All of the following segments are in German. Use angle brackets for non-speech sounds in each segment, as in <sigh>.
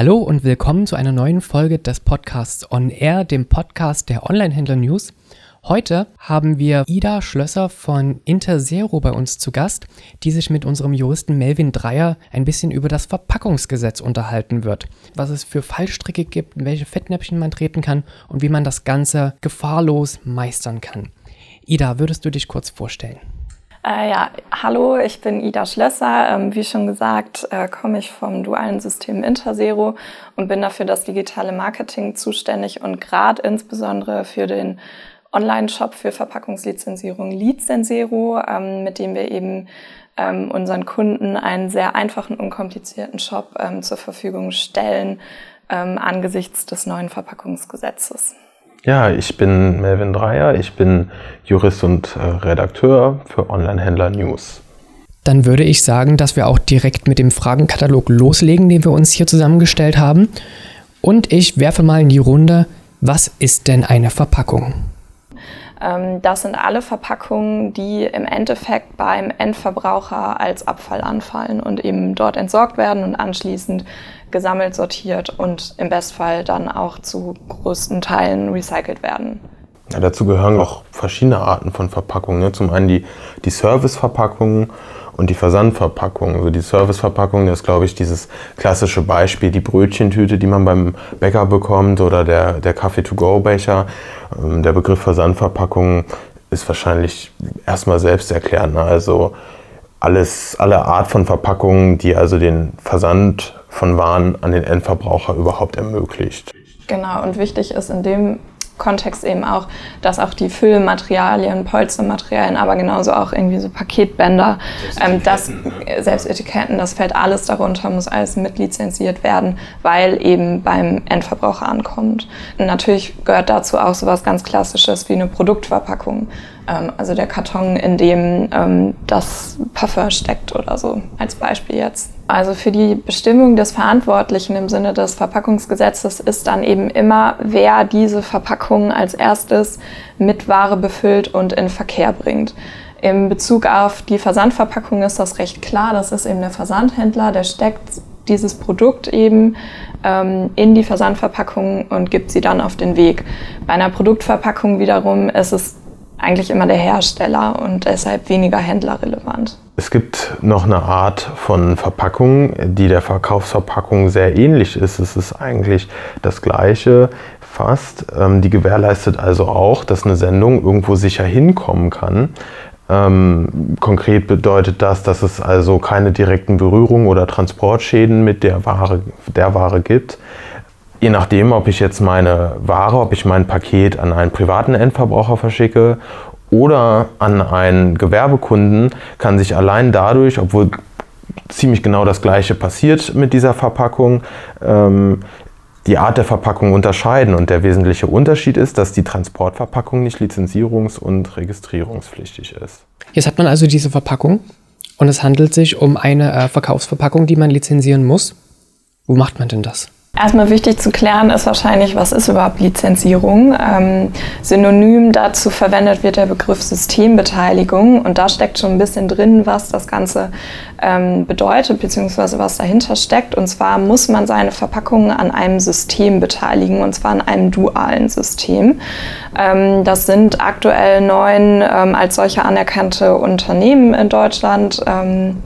Hallo und willkommen zu einer neuen Folge des Podcasts On Air, dem Podcast der Online-Händler News. Heute haben wir Ida Schlösser von Interzero bei uns zu Gast, die sich mit unserem Juristen Melvin Dreier ein bisschen über das Verpackungsgesetz unterhalten wird, was es für Fallstricke gibt, welche Fettnäpfchen man treten kann und wie man das Ganze gefahrlos meistern kann. Ida, würdest du dich kurz vorstellen? Äh, ja, hallo, ich bin Ida Schlösser. Ähm, wie schon gesagt, äh, komme ich vom dualen System Interzero und bin dafür das digitale Marketing zuständig und gerade insbesondere für den Online-Shop für Verpackungslizenzierung Lizenzero, ähm, mit dem wir eben ähm, unseren Kunden einen sehr einfachen, unkomplizierten Shop ähm, zur Verfügung stellen ähm, angesichts des neuen Verpackungsgesetzes. Ja, ich bin Melvin Dreier, ich bin Jurist und äh, Redakteur für Online-Händler News. Dann würde ich sagen, dass wir auch direkt mit dem Fragenkatalog loslegen, den wir uns hier zusammengestellt haben. Und ich werfe mal in die Runde, was ist denn eine Verpackung? Ähm, das sind alle Verpackungen, die im Endeffekt beim Endverbraucher als Abfall anfallen und eben dort entsorgt werden und anschließend gesammelt, sortiert und im Bestfall dann auch zu größten Teilen recycelt werden. Ja, dazu gehören auch verschiedene Arten von Verpackungen. Ne? Zum einen die, die Serviceverpackungen und die Versandverpackung. Also die Serviceverpackung, das ist, glaube ich, dieses klassische Beispiel, die Brötchentüte, die man beim Bäcker bekommt oder der, der Kaffee-to-go-Becher. Ähm, der Begriff Versandverpackung ist wahrscheinlich erstmal selbsterklärend. Ne? Also alles, alle Art von Verpackungen, die also den Versand von Waren an den Endverbraucher überhaupt ermöglicht. Genau, und wichtig ist in dem Kontext eben auch, dass auch die Füllmaterialien, Polstermaterialien, aber genauso auch irgendwie so Paketbänder, ähm, das, selbst Etiketten, das fällt alles darunter, muss alles mitlizenziert werden, weil eben beim Endverbraucher ankommt. Und natürlich gehört dazu auch sowas ganz Klassisches wie eine Produktverpackung. Ähm, also der Karton, in dem ähm, das Parfum steckt oder so, als Beispiel jetzt. Also für die Bestimmung des Verantwortlichen im Sinne des Verpackungsgesetzes ist dann eben immer, wer diese Verpackung als erstes mit Ware befüllt und in Verkehr bringt. Im Bezug auf die Versandverpackung ist das recht klar. Das ist eben der Versandhändler, der steckt dieses Produkt eben ähm, in die Versandverpackung und gibt sie dann auf den Weg. Bei einer Produktverpackung wiederum ist es eigentlich immer der Hersteller und deshalb weniger händlerrelevant. Es gibt noch eine Art von Verpackung, die der Verkaufsverpackung sehr ähnlich ist. Es ist eigentlich das gleiche fast. Ähm, die gewährleistet also auch, dass eine Sendung irgendwo sicher hinkommen kann. Ähm, konkret bedeutet das, dass es also keine direkten Berührungen oder Transportschäden mit der Ware, der Ware gibt. Je nachdem, ob ich jetzt meine Ware, ob ich mein Paket an einen privaten Endverbraucher verschicke oder an einen Gewerbekunden, kann sich allein dadurch, obwohl ziemlich genau das gleiche passiert mit dieser Verpackung, ähm, die Art der Verpackung unterscheiden. Und der wesentliche Unterschied ist, dass die Transportverpackung nicht lizenzierungs- und registrierungspflichtig ist. Jetzt hat man also diese Verpackung und es handelt sich um eine äh, Verkaufsverpackung, die man lizenzieren muss. Wo macht man denn das? Erstmal wichtig zu klären ist wahrscheinlich, was ist überhaupt Lizenzierung? Ähm, synonym dazu verwendet wird der Begriff Systembeteiligung und da steckt schon ein bisschen drin, was das Ganze ähm, bedeutet bzw. was dahinter steckt. Und zwar muss man seine Verpackungen an einem System beteiligen und zwar an einem dualen System. Ähm, das sind aktuell neun ähm, als solche anerkannte Unternehmen in Deutschland ähm,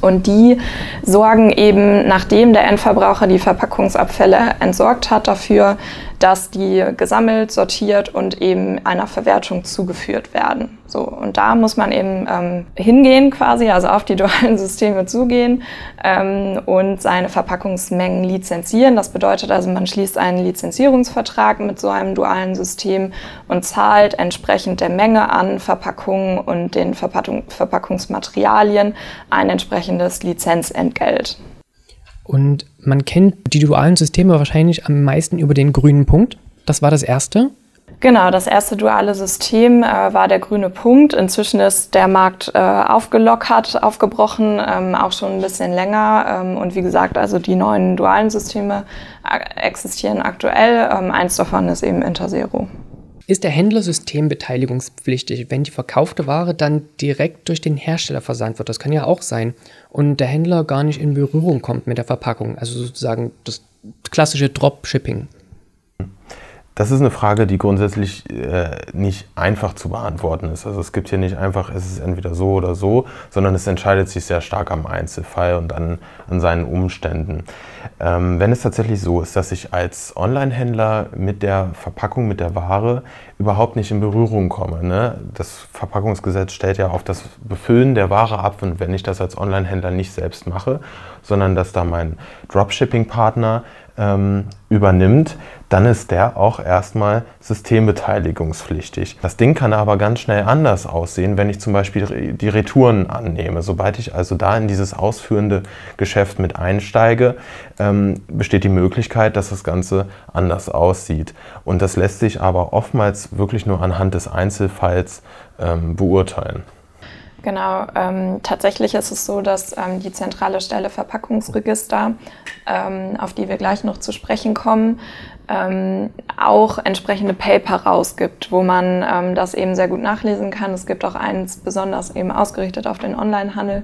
und die sorgen eben, nachdem der Endverbraucher die Verpackungsabfälle entsorgt hat, dafür, dass die gesammelt, sortiert und eben einer Verwertung zugeführt werden. So, und da muss man eben ähm, hingehen quasi, also auf die <laughs> dualen Systeme zugehen ähm, und seine Verpackungsmengen lizenzieren. Das bedeutet also, man schließt einen Lizenzierungsvertrag mit so einem dualen System und zahlt entsprechend der Menge an Verpackungen und den Verpackung, Verpackungsmaterialien ein entsprechendes Lizenzentgelt. Und man kennt die dualen Systeme wahrscheinlich am meisten über den grünen Punkt. Das war das erste. Genau, das erste duale System äh, war der grüne Punkt. Inzwischen ist der Markt äh, aufgelockert, aufgebrochen, ähm, auch schon ein bisschen länger. Ähm, und wie gesagt, also die neuen dualen Systeme äh, existieren aktuell. Ähm, eins davon ist eben Interzero. Ist der Händler systembeteiligungspflichtig, wenn die verkaufte Ware dann direkt durch den Hersteller versandt wird? Das kann ja auch sein. Und der Händler gar nicht in Berührung kommt mit der Verpackung. Also sozusagen das klassische Dropshipping? Das ist eine Frage, die grundsätzlich äh, nicht einfach zu beantworten ist. Also es gibt hier nicht einfach, es ist entweder so oder so, sondern es entscheidet sich sehr stark am Einzelfall und an, an seinen Umständen. Ähm, wenn es tatsächlich so ist, dass ich als Online-Händler mit der Verpackung, mit der Ware überhaupt nicht in Berührung komme. Ne? Das Verpackungsgesetz stellt ja auf das Befüllen der Ware ab und wenn ich das als Online-Händler nicht selbst mache, sondern dass da mein Dropshipping-Partner ähm, übernimmt, dann ist der auch erstmal systembeteiligungspflichtig. Das Ding kann aber ganz schnell anders aussehen, wenn ich zum Beispiel die Retouren annehme. Sobald ich also da in dieses ausführende Geschäft mit einsteige, ähm, besteht die Möglichkeit, dass das Ganze anders aussieht. Und das lässt sich aber oftmals wirklich nur anhand des Einzelfalls ähm, beurteilen. Genau, ähm, tatsächlich ist es so, dass ähm, die zentrale Stelle Verpackungsregister, ähm, auf die wir gleich noch zu sprechen kommen, ähm, auch entsprechende Paper rausgibt, wo man ähm, das eben sehr gut nachlesen kann. Es gibt auch eins besonders eben ausgerichtet auf den Onlinehandel.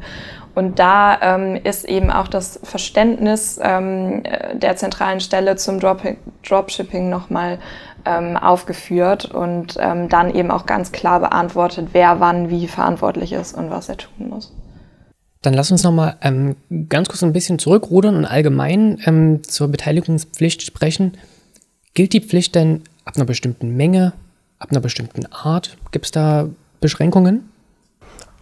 Und da ähm, ist eben auch das Verständnis äh, der zentralen Stelle zum Drop Dropshipping nochmal ähm, aufgeführt und ähm, dann eben auch ganz klar beantwortet, wer wann wie verantwortlich ist und was er tun muss. Dann lass uns nochmal ähm, ganz kurz ein bisschen zurückrudern und allgemein ähm, zur Beteiligungspflicht sprechen. Gilt die Pflicht denn ab einer bestimmten Menge, ab einer bestimmten Art? Gibt es da Beschränkungen?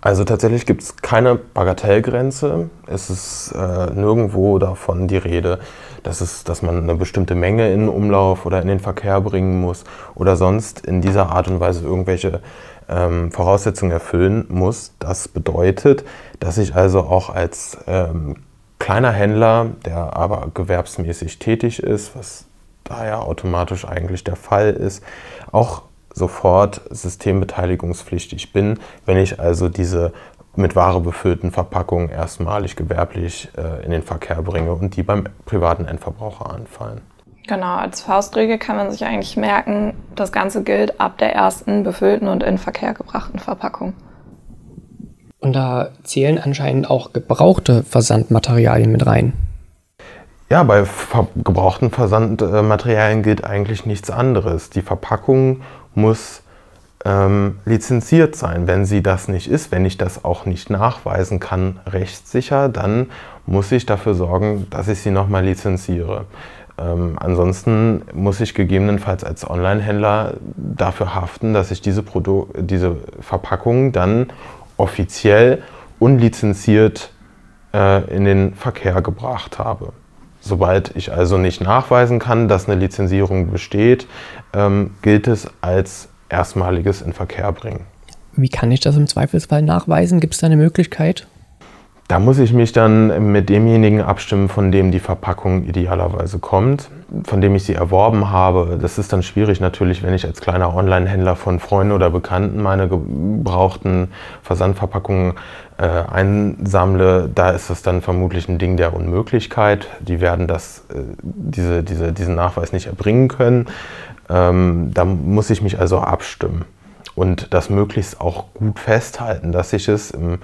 Also tatsächlich gibt es keine Bagatellgrenze. Es ist äh, nirgendwo davon die Rede, dass, es, dass man eine bestimmte Menge in den Umlauf oder in den Verkehr bringen muss oder sonst in dieser Art und Weise irgendwelche ähm, Voraussetzungen erfüllen muss. Das bedeutet, dass ich also auch als ähm, kleiner Händler, der aber gewerbsmäßig tätig ist, was daher automatisch eigentlich der Fall ist, auch sofort systembeteiligungspflichtig bin, wenn ich also diese mit Ware befüllten Verpackungen erstmalig gewerblich äh, in den Verkehr bringe und die beim privaten Endverbraucher anfallen. Genau, als Faustregel kann man sich eigentlich merken, das Ganze gilt ab der ersten befüllten und in Verkehr gebrachten Verpackung. Und da zählen anscheinend auch gebrauchte Versandmaterialien mit rein. Ja, bei gebrauchten Versandmaterialien gilt eigentlich nichts anderes. Die Verpackung muss ähm, lizenziert sein. Wenn sie das nicht ist, wenn ich das auch nicht nachweisen kann, rechtssicher, dann muss ich dafür sorgen, dass ich sie nochmal lizenziere. Ähm, ansonsten muss ich gegebenenfalls als Online-Händler dafür haften, dass ich diese, Produ diese Verpackung dann offiziell unlizenziert äh, in den Verkehr gebracht habe. Sobald ich also nicht nachweisen kann, dass eine Lizenzierung besteht, ähm, gilt es als erstmaliges in Verkehr bringen. Wie kann ich das im Zweifelsfall nachweisen? Gibt es da eine Möglichkeit? Da muss ich mich dann mit demjenigen abstimmen, von dem die Verpackung idealerweise kommt, von dem ich sie erworben habe. Das ist dann schwierig natürlich, wenn ich als kleiner Online-Händler von Freunden oder Bekannten meine gebrauchten Versandverpackungen äh, einsammle. Da ist das dann vermutlich ein Ding der Unmöglichkeit. Die werden das, äh, diese, diese, diesen Nachweis nicht erbringen können. Ähm, da muss ich mich also abstimmen und das möglichst auch gut festhalten, dass ich es im,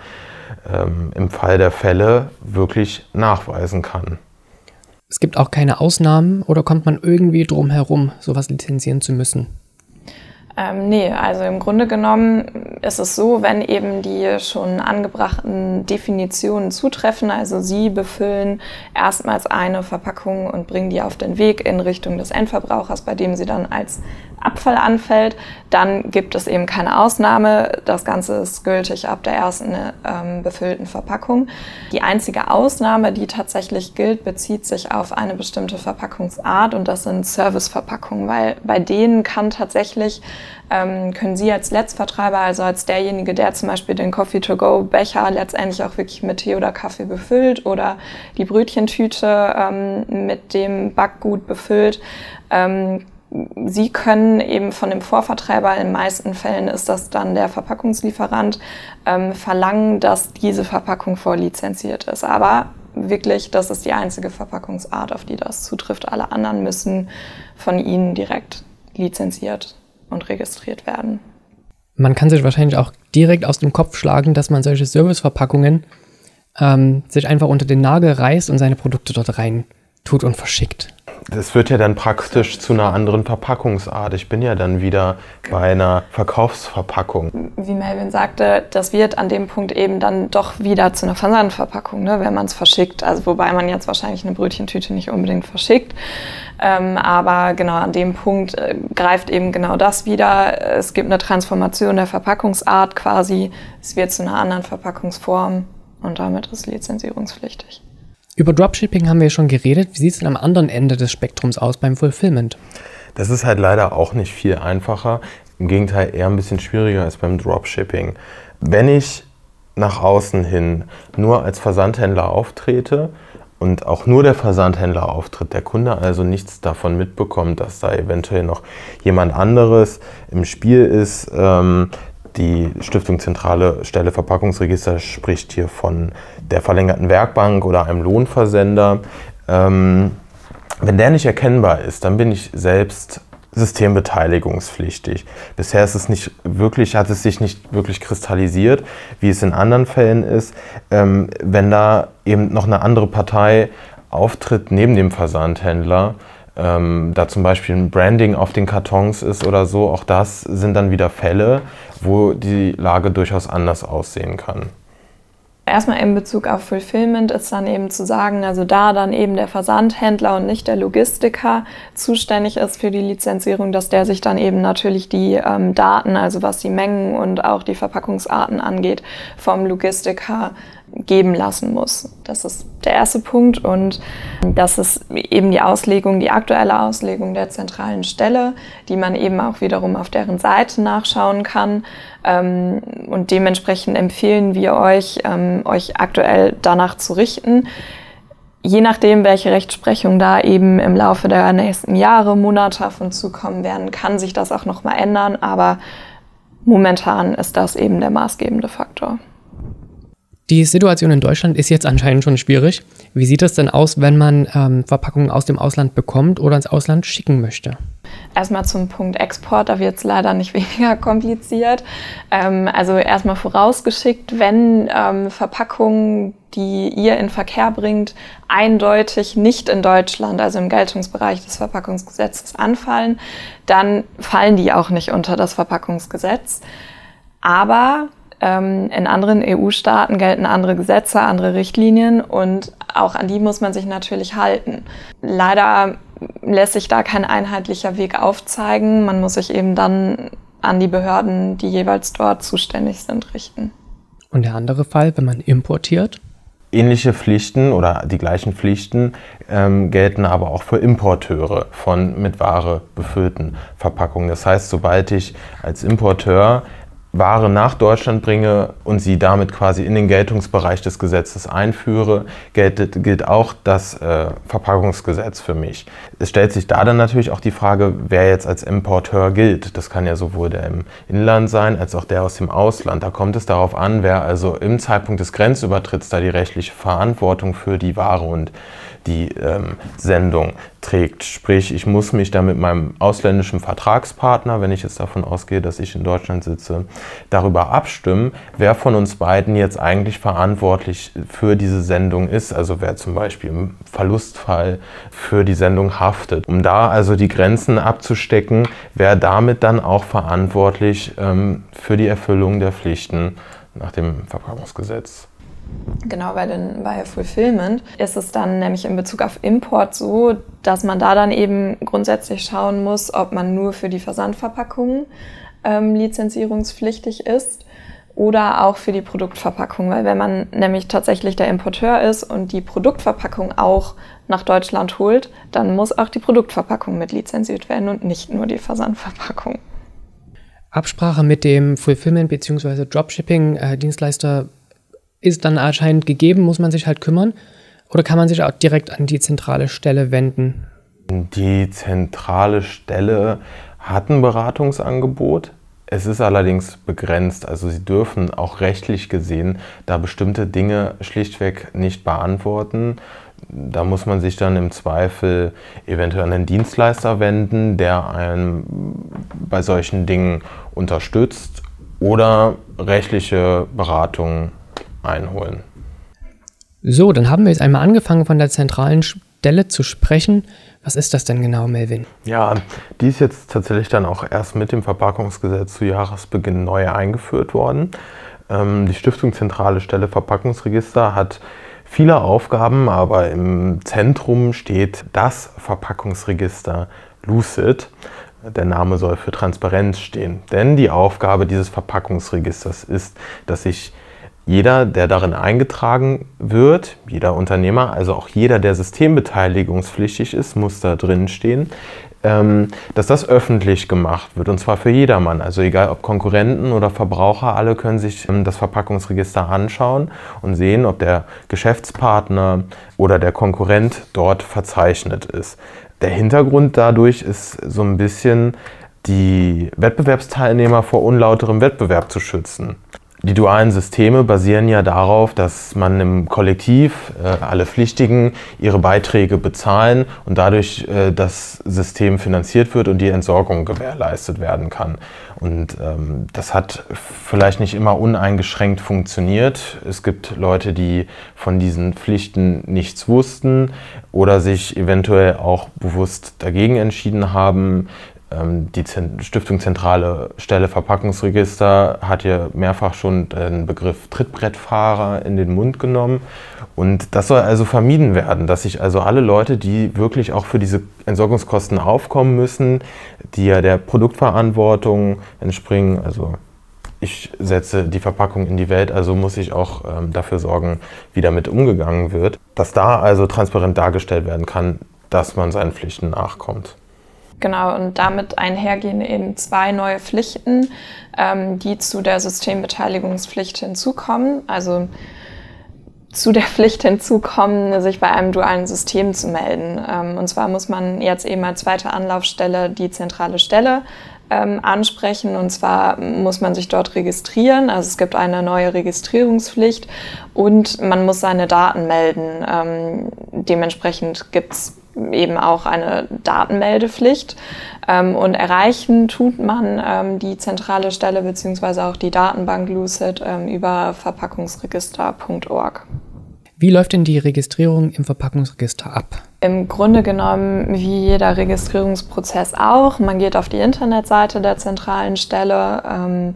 ähm, im Fall der Fälle wirklich nachweisen kann. Es gibt auch keine Ausnahmen oder kommt man irgendwie drum herum, sowas lizenzieren zu müssen? Ähm, nee, also im Grunde genommen ist es so, wenn eben die schon angebrachten Definitionen zutreffen, also Sie befüllen erstmals eine Verpackung und bringen die auf den Weg in Richtung des Endverbrauchers, bei dem sie dann als Abfall anfällt, dann gibt es eben keine Ausnahme. Das Ganze ist gültig ab der ersten ähm, befüllten Verpackung. Die einzige Ausnahme, die tatsächlich gilt, bezieht sich auf eine bestimmte Verpackungsart und das sind Serviceverpackungen, weil bei denen kann tatsächlich ähm, können Sie als Letztvertreiber, also als derjenige, der zum Beispiel den Coffee-to-go-Becher letztendlich auch wirklich mit Tee oder Kaffee befüllt oder die Brötchentüte ähm, mit dem Backgut befüllt, ähm, Sie können eben von dem Vorvertreiber, in den meisten Fällen ist das dann der Verpackungslieferant, ähm, verlangen, dass diese Verpackung vorlizenziert ist. Aber wirklich, das ist die einzige Verpackungsart, auf die das zutrifft. Alle anderen müssen von Ihnen direkt lizenziert und registriert werden. Man kann sich wahrscheinlich auch direkt aus dem Kopf schlagen, dass man solche Serviceverpackungen ähm, sich einfach unter den Nagel reißt und seine Produkte dort rein tut und verschickt. Das wird ja dann praktisch zu einer anderen Verpackungsart. Ich bin ja dann wieder bei einer Verkaufsverpackung. Wie Melvin sagte, das wird an dem Punkt eben dann doch wieder zu einer Versandverpackung, ne, wenn man es verschickt. Also wobei man jetzt wahrscheinlich eine Brötchentüte nicht unbedingt verschickt. Ähm, aber genau an dem Punkt äh, greift eben genau das wieder. Es gibt eine Transformation der Verpackungsart quasi. Es wird zu einer anderen Verpackungsform und damit ist lizenzierungspflichtig. Über Dropshipping haben wir schon geredet. Wie sieht es denn am anderen Ende des Spektrums aus beim Fulfillment? Das ist halt leider auch nicht viel einfacher. Im Gegenteil eher ein bisschen schwieriger als beim Dropshipping. Wenn ich nach außen hin nur als Versandhändler auftrete und auch nur der Versandhändler auftritt, der Kunde also nichts davon mitbekommt, dass da eventuell noch jemand anderes im Spiel ist, ähm, die Stiftung Zentrale Stelle Verpackungsregister spricht hier von der verlängerten Werkbank oder einem Lohnversender. Ähm, wenn der nicht erkennbar ist, dann bin ich selbst systembeteiligungspflichtig. Bisher ist es nicht wirklich, hat es sich nicht wirklich kristallisiert, wie es in anderen Fällen ist. Ähm, wenn da eben noch eine andere Partei auftritt neben dem Versandhändler, ähm, da zum Beispiel ein Branding auf den Kartons ist oder so, auch das sind dann wieder Fälle, wo die Lage durchaus anders aussehen kann. Erstmal in Bezug auf Fulfillment ist dann eben zu sagen, also da dann eben der Versandhändler und nicht der Logistiker zuständig ist für die Lizenzierung, dass der sich dann eben natürlich die ähm, Daten, also was die Mengen und auch die Verpackungsarten angeht, vom Logistiker geben lassen muss. Das ist der erste Punkt und das ist eben die Auslegung, die aktuelle Auslegung der zentralen Stelle, die man eben auch wiederum auf deren Seite nachschauen kann. Ähm, und dementsprechend empfehlen wir euch, ähm, euch aktuell danach zu richten. Je nachdem, welche Rechtsprechung da eben im Laufe der nächsten Jahre, Monate auf uns zukommen werden, kann sich das auch nochmal ändern, aber momentan ist das eben der maßgebende Faktor. Die Situation in Deutschland ist jetzt anscheinend schon schwierig. Wie sieht es denn aus, wenn man ähm, Verpackungen aus dem Ausland bekommt oder ins Ausland schicken möchte? Erstmal zum Punkt Export, da wird es leider nicht <laughs> weniger kompliziert. Ähm, also erstmal vorausgeschickt, wenn ähm, Verpackungen, die ihr in Verkehr bringt, eindeutig nicht in Deutschland, also im Geltungsbereich des Verpackungsgesetzes anfallen, dann fallen die auch nicht unter das Verpackungsgesetz. Aber in anderen EU-Staaten gelten andere Gesetze, andere Richtlinien und auch an die muss man sich natürlich halten. Leider lässt sich da kein einheitlicher Weg aufzeigen. Man muss sich eben dann an die Behörden, die jeweils dort zuständig sind, richten. Und der andere Fall, wenn man importiert? Ähnliche Pflichten oder die gleichen Pflichten ähm, gelten aber auch für Importeure von mit Ware befüllten Verpackungen. Das heißt, sobald ich als Importeur Ware nach Deutschland bringe und sie damit quasi in den Geltungsbereich des Gesetzes einführe, gilt, gilt auch das äh, Verpackungsgesetz für mich. Es stellt sich da dann natürlich auch die Frage, wer jetzt als Importeur gilt. Das kann ja sowohl der im Inland sein als auch der aus dem Ausland. Da kommt es darauf an, wer also im Zeitpunkt des Grenzübertritts da die rechtliche Verantwortung für die Ware und die ähm, Sendung trägt. Sprich, ich muss mich da mit meinem ausländischen Vertragspartner, wenn ich jetzt davon ausgehe, dass ich in Deutschland sitze, darüber abstimmen, wer von uns beiden jetzt eigentlich verantwortlich für diese Sendung ist. Also wer zum Beispiel im Verlustfall für die Sendung haftet. Um da also die Grenzen abzustecken, wer damit dann auch verantwortlich ähm, für die Erfüllung der Pflichten nach dem Verpackungsgesetz. Genau, bei, den, bei Fulfillment ist es dann nämlich in Bezug auf Import so, dass man da dann eben grundsätzlich schauen muss, ob man nur für die Versandverpackungen ähm, lizenzierungspflichtig ist oder auch für die Produktverpackung. Weil wenn man nämlich tatsächlich der Importeur ist und die Produktverpackung auch nach Deutschland holt, dann muss auch die Produktverpackung mit lizenziert werden und nicht nur die Versandverpackung. Absprache mit dem Fulfillment- bzw. Dropshipping-Dienstleister äh, ist dann anscheinend gegeben, muss man sich halt kümmern? Oder kann man sich auch direkt an die zentrale Stelle wenden? Die zentrale Stelle hat ein Beratungsangebot. Es ist allerdings begrenzt. Also Sie dürfen auch rechtlich gesehen da bestimmte Dinge schlichtweg nicht beantworten. Da muss man sich dann im Zweifel eventuell an den Dienstleister wenden, der einen bei solchen Dingen unterstützt oder rechtliche Beratung einholen. So, dann haben wir jetzt einmal angefangen von der zentralen Stelle zu sprechen. Was ist das denn genau, Melvin? Ja, die ist jetzt tatsächlich dann auch erst mit dem Verpackungsgesetz zu Jahresbeginn neu eingeführt worden. Ähm, die Stiftung Zentrale Stelle Verpackungsregister hat viele Aufgaben, aber im Zentrum steht das Verpackungsregister Lucid. Der Name soll für Transparenz stehen. Denn die Aufgabe dieses Verpackungsregisters ist, dass sich jeder, der darin eingetragen wird, jeder Unternehmer, also auch jeder, der systembeteiligungspflichtig ist, muss da drin stehen, ähm, dass das öffentlich gemacht wird und zwar für jedermann. Also egal ob Konkurrenten oder Verbraucher, alle können sich ähm, das Verpackungsregister anschauen und sehen, ob der Geschäftspartner oder der Konkurrent dort verzeichnet ist. Der Hintergrund dadurch ist so ein bisschen die Wettbewerbsteilnehmer vor unlauterem Wettbewerb zu schützen. Die dualen Systeme basieren ja darauf, dass man im Kollektiv äh, alle Pflichtigen ihre Beiträge bezahlen und dadurch äh, das System finanziert wird und die Entsorgung gewährleistet werden kann. Und ähm, das hat vielleicht nicht immer uneingeschränkt funktioniert. Es gibt Leute, die von diesen Pflichten nichts wussten oder sich eventuell auch bewusst dagegen entschieden haben. Ähm, die Stiftung Zentrale Stelle Verpackungsregister hat ja mehrfach schon den Begriff Trittbrettfahrer in den Mund genommen. Und das soll also vermieden werden, dass sich also alle Leute, die wirklich auch für diese Entsorgungskosten aufkommen müssen, die ja der Produktverantwortung entspringen, also ich setze die Verpackung in die Welt, also muss ich auch ähm, dafür sorgen, wie damit umgegangen wird, dass da also transparent dargestellt werden kann, dass man seinen Pflichten nachkommt. Genau, und damit einhergehen eben zwei neue Pflichten, ähm, die zu der Systembeteiligungspflicht hinzukommen. Also zu der Pflicht hinzukommen, sich bei einem dualen System zu melden. Ähm, und zwar muss man jetzt eben als zweite Anlaufstelle die zentrale Stelle ähm, ansprechen. Und zwar muss man sich dort registrieren. Also es gibt eine neue Registrierungspflicht und man muss seine Daten melden. Ähm, dementsprechend gibt es eben auch eine Datenmeldepflicht. Ähm, und erreichen tut man ähm, die zentrale Stelle beziehungsweise auch die Datenbank Lucid ähm, über verpackungsregister.org. Wie läuft denn die Registrierung im Verpackungsregister ab? Im Grunde genommen wie jeder Registrierungsprozess auch. Man geht auf die Internetseite der zentralen Stelle ähm,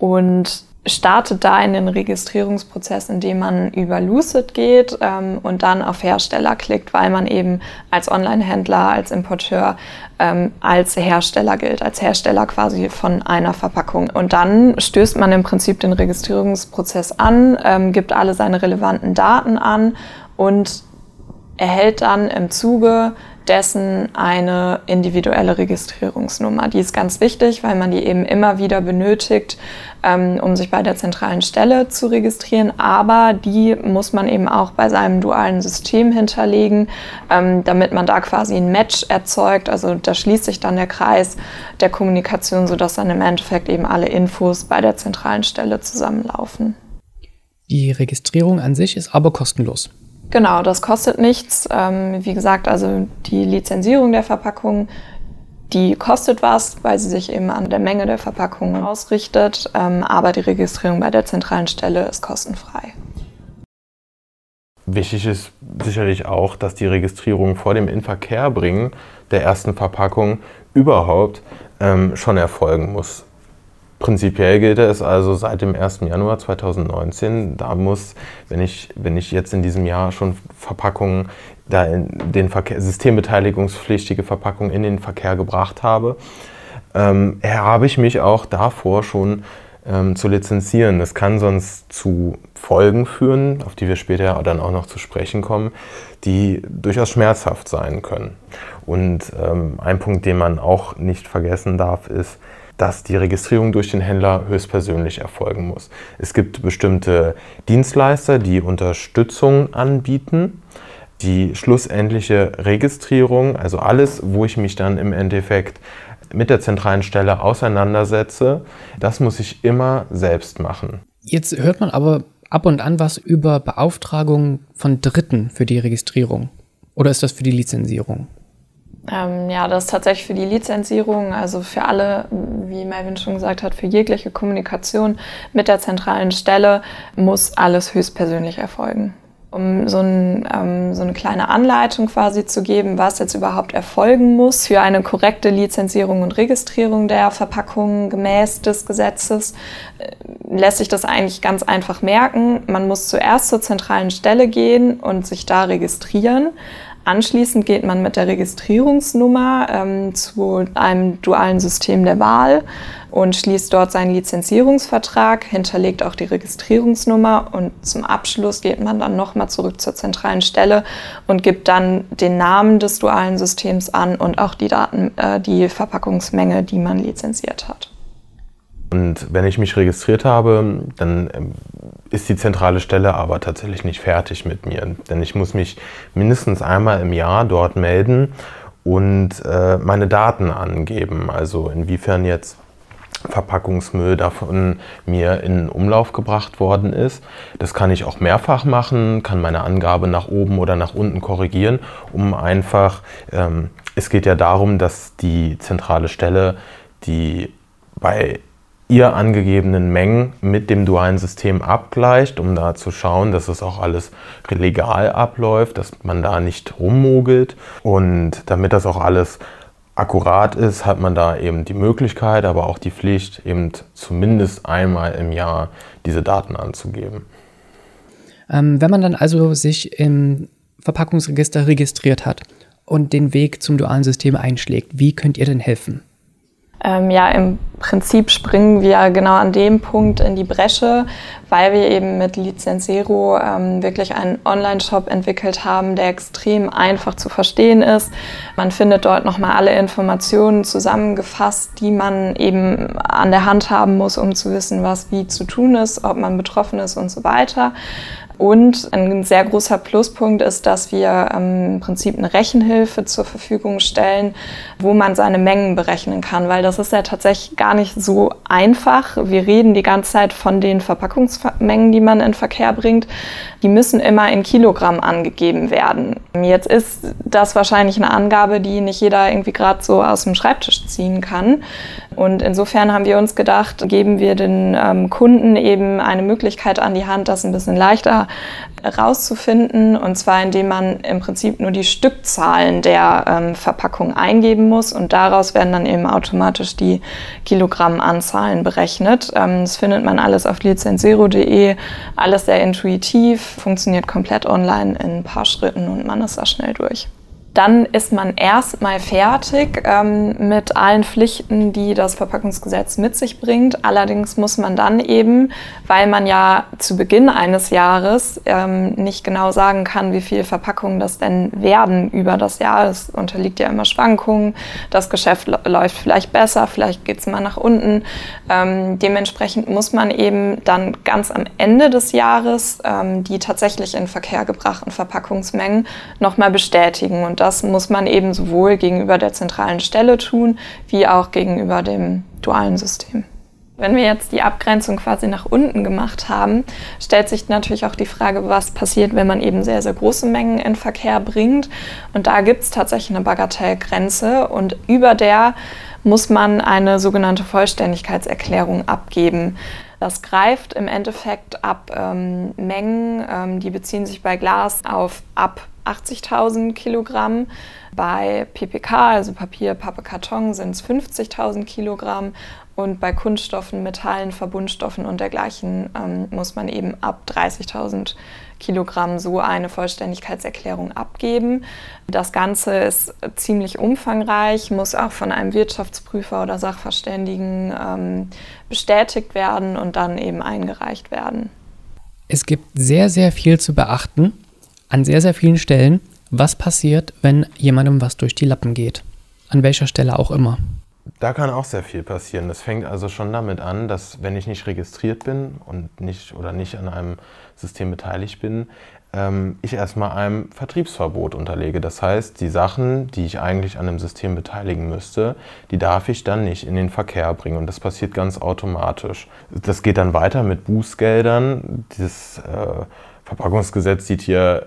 und startet da in den Registrierungsprozess, indem man über Lucid geht ähm, und dann auf Hersteller klickt, weil man eben als Online-Händler, als Importeur, ähm, als Hersteller gilt, als Hersteller quasi von einer Verpackung. Und dann stößt man im Prinzip den Registrierungsprozess an, ähm, gibt alle seine relevanten Daten an und erhält dann im Zuge dessen eine individuelle Registrierungsnummer. Die ist ganz wichtig, weil man die eben immer wieder benötigt, ähm, um sich bei der zentralen Stelle zu registrieren. Aber die muss man eben auch bei seinem dualen System hinterlegen, ähm, damit man da quasi ein Match erzeugt. Also da schließt sich dann der Kreis der Kommunikation, sodass dann im Endeffekt eben alle Infos bei der zentralen Stelle zusammenlaufen. Die Registrierung an sich ist aber kostenlos. Genau, das kostet nichts. Ähm, wie gesagt, also die Lizenzierung der Verpackung, die kostet was, weil sie sich eben an der Menge der Verpackungen ausrichtet. Ähm, aber die Registrierung bei der zentralen Stelle ist kostenfrei. Wichtig ist sicherlich auch, dass die Registrierung vor dem Inverkehrbringen der ersten Verpackung überhaupt ähm, schon erfolgen muss. Prinzipiell gilt es also seit dem 1. Januar 2019. Da muss, wenn ich, wenn ich jetzt in diesem Jahr schon Verpackungen, da den Verkehr, systembeteiligungspflichtige Verpackungen in den Verkehr gebracht habe, ähm, habe ich mich auch davor schon ähm, zu lizenzieren. Das kann sonst zu Folgen führen, auf die wir später dann auch noch zu sprechen kommen, die durchaus schmerzhaft sein können. Und ähm, ein Punkt, den man auch nicht vergessen darf, ist, dass die Registrierung durch den Händler höchstpersönlich erfolgen muss. Es gibt bestimmte Dienstleister, die Unterstützung anbieten. Die schlussendliche Registrierung, also alles, wo ich mich dann im Endeffekt mit der zentralen Stelle auseinandersetze, das muss ich immer selbst machen. Jetzt hört man aber ab und an was über Beauftragung von Dritten für die Registrierung. Oder ist das für die Lizenzierung? Ähm, ja, das ist tatsächlich für die Lizenzierung, also für alle, wie Melvin schon gesagt hat, für jegliche Kommunikation mit der zentralen Stelle muss alles höchstpersönlich erfolgen. um so, ein, ähm, so, eine kleine Anleitung quasi zu geben, was jetzt überhaupt erfolgen muss für eine korrekte Lizenzierung und Registrierung der Verpackungen gemäß des Gesetzes, äh, lässt sich das eigentlich ganz einfach merken. Man muss zuerst zur zentralen Stelle gehen und sich da registrieren. Anschließend geht man mit der Registrierungsnummer ähm, zu einem dualen System der Wahl und schließt dort seinen Lizenzierungsvertrag, hinterlegt auch die Registrierungsnummer und zum Abschluss geht man dann nochmal zurück zur zentralen Stelle und gibt dann den Namen des dualen Systems an und auch die Daten, äh, die Verpackungsmenge, die man lizenziert hat. Und wenn ich mich registriert habe, dann ähm, ist die zentrale Stelle aber tatsächlich nicht fertig mit mir. Denn ich muss mich mindestens einmal im Jahr dort melden und äh, meine Daten angeben. Also inwiefern jetzt Verpackungsmüll davon mir in Umlauf gebracht worden ist. Das kann ich auch mehrfach machen, kann meine Angabe nach oben oder nach unten korrigieren, um einfach, ähm, es geht ja darum, dass die zentrale Stelle, die bei ihr angegebenen Mengen mit dem dualen System abgleicht, um da zu schauen, dass es auch alles legal abläuft, dass man da nicht rummogelt. Und damit das auch alles akkurat ist, hat man da eben die Möglichkeit, aber auch die Pflicht, eben zumindest einmal im Jahr diese Daten anzugeben. Ähm, wenn man dann also sich im Verpackungsregister registriert hat und den Weg zum dualen System einschlägt, wie könnt ihr denn helfen? Ähm, ja, im Prinzip springen wir genau an dem Punkt in die Bresche, weil wir eben mit Lizenzero ähm, wirklich einen Online-Shop entwickelt haben, der extrem einfach zu verstehen ist. Man findet dort nochmal alle Informationen zusammengefasst, die man eben an der Hand haben muss, um zu wissen, was wie zu tun ist, ob man betroffen ist und so weiter. Und ein sehr großer Pluspunkt ist, dass wir ähm, im Prinzip eine Rechenhilfe zur Verfügung stellen, wo man seine Mengen berechnen kann, weil das ist ja tatsächlich gar nicht so einfach. Wir reden die ganze Zeit von den Verpackungsmengen, die man in Verkehr bringt. Die müssen immer in Kilogramm angegeben werden. Jetzt ist das wahrscheinlich eine Angabe, die nicht jeder irgendwie gerade so aus dem Schreibtisch ziehen kann. Und insofern haben wir uns gedacht, geben wir den ähm, Kunden eben eine Möglichkeit an die Hand, das ein bisschen leichter rauszufinden. Und zwar, indem man im Prinzip nur die Stückzahlen der ähm, Verpackung eingeben muss. Und daraus werden dann eben automatisch die Kilogrammanzahlen berechnet. Ähm, das findet man alles auf lizenzero.de. Alles sehr intuitiv, funktioniert komplett online in ein paar Schritten und man ist da schnell durch dann ist man erstmal fertig ähm, mit allen Pflichten, die das Verpackungsgesetz mit sich bringt. Allerdings muss man dann eben, weil man ja zu Beginn eines Jahres ähm, nicht genau sagen kann, wie viele Verpackungen das denn werden über das Jahr. Es unterliegt ja immer Schwankungen. Das Geschäft läuft vielleicht besser, vielleicht geht es mal nach unten. Ähm, dementsprechend muss man eben dann ganz am Ende des Jahres ähm, die tatsächlich in Verkehr gebrachten Verpackungsmengen nochmal bestätigen. Und das muss man eben sowohl gegenüber der zentralen Stelle tun, wie auch gegenüber dem dualen System. Wenn wir jetzt die Abgrenzung quasi nach unten gemacht haben, stellt sich natürlich auch die Frage, was passiert, wenn man eben sehr, sehr große Mengen in Verkehr bringt. Und da gibt es tatsächlich eine Bagatellgrenze und über der muss man eine sogenannte Vollständigkeitserklärung abgeben. Das greift im Endeffekt ab ähm, Mengen, ähm, die beziehen sich bei Glas auf ab 80.000 Kilogramm. Bei PPK, also Papier, Pappe, Karton, sind es 50.000 Kilogramm. Und bei Kunststoffen, Metallen, Verbundstoffen und dergleichen ähm, muss man eben ab 30.000 Kilogramm so eine Vollständigkeitserklärung abgeben. Das Ganze ist ziemlich umfangreich, muss auch von einem Wirtschaftsprüfer oder Sachverständigen ähm, bestätigt werden und dann eben eingereicht werden. Es gibt sehr, sehr viel zu beachten an sehr, sehr vielen Stellen, was passiert, wenn jemandem was durch die Lappen geht. An welcher Stelle auch immer. Da kann auch sehr viel passieren. Das fängt also schon damit an, dass wenn ich nicht registriert bin und nicht oder nicht an einem System beteiligt bin, ähm, ich erstmal einem Vertriebsverbot unterlege. Das heißt, die Sachen, die ich eigentlich an einem System beteiligen müsste, die darf ich dann nicht in den Verkehr bringen. Und das passiert ganz automatisch. Das geht dann weiter mit Bußgeldern. Dieses äh, Verpackungsgesetz sieht hier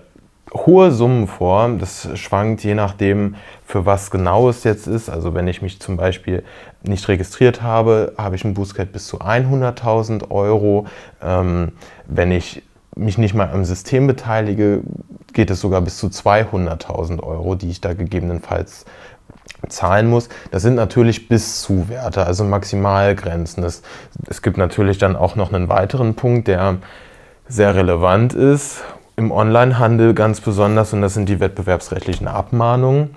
hohe Summen vor. Das schwankt je nachdem, für was genau es jetzt ist. Also wenn ich mich zum Beispiel nicht registriert habe, habe ich ein Bußgeld bis zu 100.000 Euro. Ähm, wenn ich mich nicht mal am System beteilige, geht es sogar bis zu 200.000 Euro, die ich da gegebenenfalls zahlen muss. Das sind natürlich bis zu Werte, also Maximalgrenzen. Es, es gibt natürlich dann auch noch einen weiteren Punkt, der sehr relevant ist, im Onlinehandel ganz besonders, und das sind die wettbewerbsrechtlichen Abmahnungen,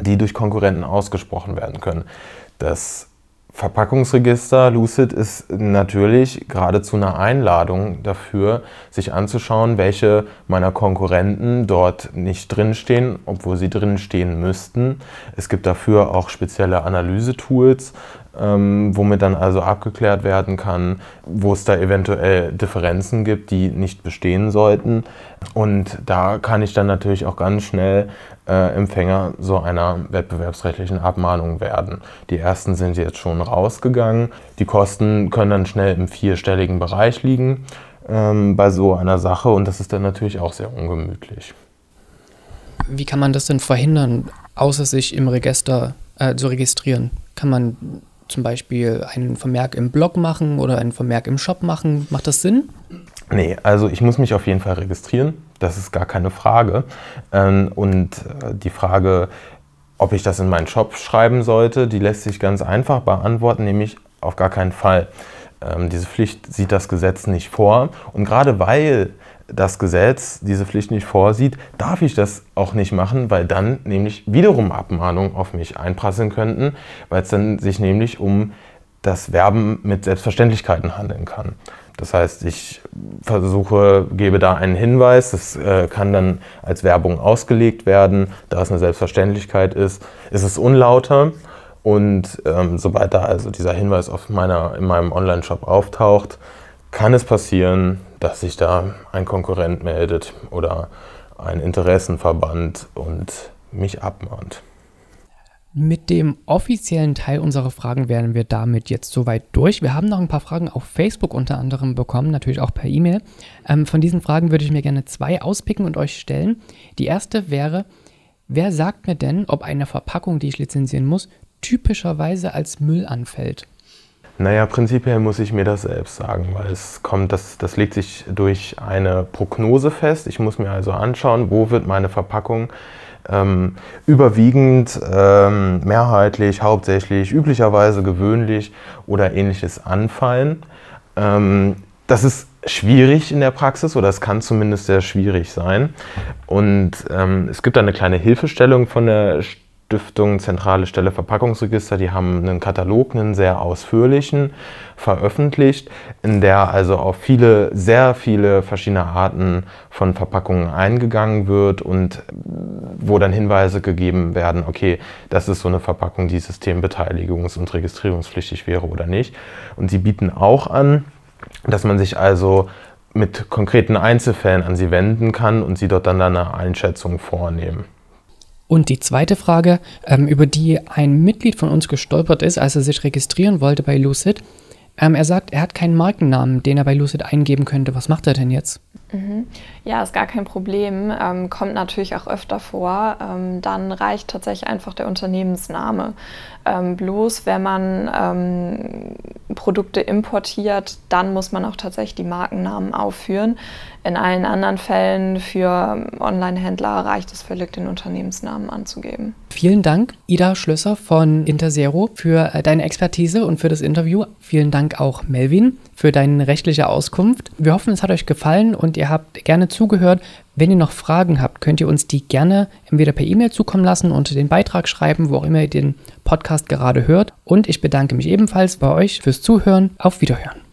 die durch Konkurrenten ausgesprochen werden können. Das Verpackungsregister Lucid ist natürlich geradezu eine Einladung dafür, sich anzuschauen, welche meiner Konkurrenten dort nicht drinstehen, obwohl sie drinstehen müssten. Es gibt dafür auch spezielle Analysetools, ähm, womit dann also abgeklärt werden kann, wo es da eventuell Differenzen gibt, die nicht bestehen sollten. Und da kann ich dann natürlich auch ganz schnell äh, Empfänger so einer wettbewerbsrechtlichen Abmahnung werden. Die ersten sind jetzt schon rausgegangen. Die Kosten können dann schnell im vierstelligen Bereich liegen ähm, bei so einer Sache und das ist dann natürlich auch sehr ungemütlich. Wie kann man das denn verhindern, außer sich im Register äh, zu registrieren? Kann man zum Beispiel einen Vermerk im Blog machen oder einen Vermerk im Shop machen? Macht das Sinn? Nee, also ich muss mich auf jeden Fall registrieren. Das ist gar keine Frage. Ähm, und äh, die Frage, ob ich das in meinen Shop schreiben sollte, die lässt sich ganz einfach beantworten, nämlich auf gar keinen Fall. Ähm, diese Pflicht sieht das Gesetz nicht vor. Und gerade weil das Gesetz diese Pflicht nicht vorsieht, darf ich das auch nicht machen, weil dann nämlich wiederum Abmahnungen auf mich einprasseln könnten, weil es dann sich nämlich um das Werben mit Selbstverständlichkeiten handeln kann. Das heißt, ich versuche, gebe da einen Hinweis, das äh, kann dann als Werbung ausgelegt werden, da es eine Selbstverständlichkeit ist, ist es unlauter. Und ähm, sobald da also dieser Hinweis auf meiner, in meinem Online-Shop auftaucht, kann es passieren, dass sich da ein Konkurrent meldet oder ein Interessenverband und mich abmahnt. Mit dem offiziellen Teil unserer Fragen wären wir damit jetzt soweit durch. Wir haben noch ein paar Fragen auf Facebook unter anderem bekommen, natürlich auch per E-Mail. Ähm, von diesen Fragen würde ich mir gerne zwei auspicken und euch stellen. Die erste wäre, wer sagt mir denn, ob eine Verpackung, die ich lizenzieren muss, typischerweise als Müll anfällt? Naja, prinzipiell muss ich mir das selbst sagen, weil es kommt, das, das legt sich durch eine Prognose fest. Ich muss mir also anschauen, wo wird meine Verpackung ähm, überwiegend, ähm, mehrheitlich, hauptsächlich, üblicherweise gewöhnlich oder ähnliches anfallen. Ähm, das ist schwierig in der Praxis oder es kann zumindest sehr schwierig sein. Und ähm, es gibt da eine kleine Hilfestellung von der Stiftung Zentrale Stelle Verpackungsregister, die haben einen Katalog, einen sehr ausführlichen, veröffentlicht, in der also auf viele, sehr viele verschiedene Arten von Verpackungen eingegangen wird und wo dann Hinweise gegeben werden, okay, das ist so eine Verpackung, die systembeteiligungs- und registrierungspflichtig wäre oder nicht. Und sie bieten auch an, dass man sich also mit konkreten Einzelfällen an sie wenden kann und sie dort dann eine Einschätzung vornehmen. Und die zweite Frage, ähm, über die ein Mitglied von uns gestolpert ist, als er sich registrieren wollte bei Lucid. Ähm, er sagt, er hat keinen Markennamen, den er bei Lucid eingeben könnte. Was macht er denn jetzt? Mhm. Ja, ist gar kein Problem. Ähm, kommt natürlich auch öfter vor. Ähm, dann reicht tatsächlich einfach der Unternehmensname. Ähm, bloß wenn man ähm, Produkte importiert, dann muss man auch tatsächlich die Markennamen aufführen. In allen anderen Fällen für Online-Händler reicht es völlig, den Unternehmensnamen anzugeben. Vielen Dank, Ida Schlösser von Interzero, für äh, deine Expertise und für das Interview. Vielen Dank auch Melvin für deine rechtliche Auskunft. Wir hoffen, es hat euch gefallen und ihr habt gerne zugehört. Wenn ihr noch Fragen habt, könnt ihr uns die gerne entweder per E-Mail zukommen lassen, unter den Beitrag schreiben, wo auch immer ihr den Podcast gerade hört. Und ich bedanke mich ebenfalls bei euch fürs Zuhören. Auf Wiederhören.